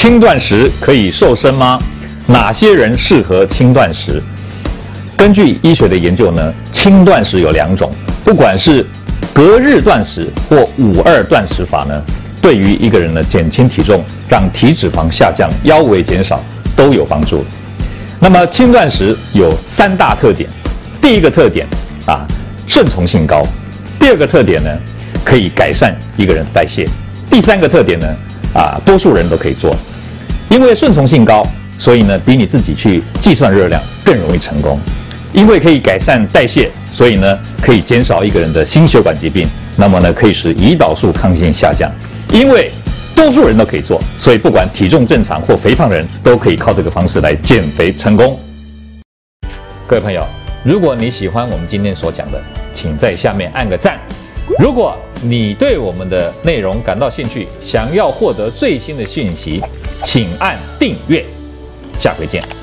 轻断食可以瘦身吗？哪些人适合轻断食？根据医学的研究呢，轻断食有两种，不管是隔日断食或五二断食法呢，对于一个人呢减轻体重、让体脂肪下降、腰围减少都有帮助。那么轻断食有三大特点，第一个特点啊，顺从性高；第二个特点呢，可以改善一个人代谢；第三个特点呢，啊，多数人都可以做，因为顺从性高，所以呢，比你自己去计算热量更容易成功。因为可以改善代谢，所以呢，可以减少一个人的心血管疾病。那么呢，可以使胰岛素抗性下降。因为多数人都可以做，所以不管体重正常或肥胖人都可以靠这个方式来减肥成功。各位朋友，如果你喜欢我们今天所讲的，请在下面按个赞。如果你对我们的内容感到兴趣，想要获得最新的讯息，请按订阅。下回见。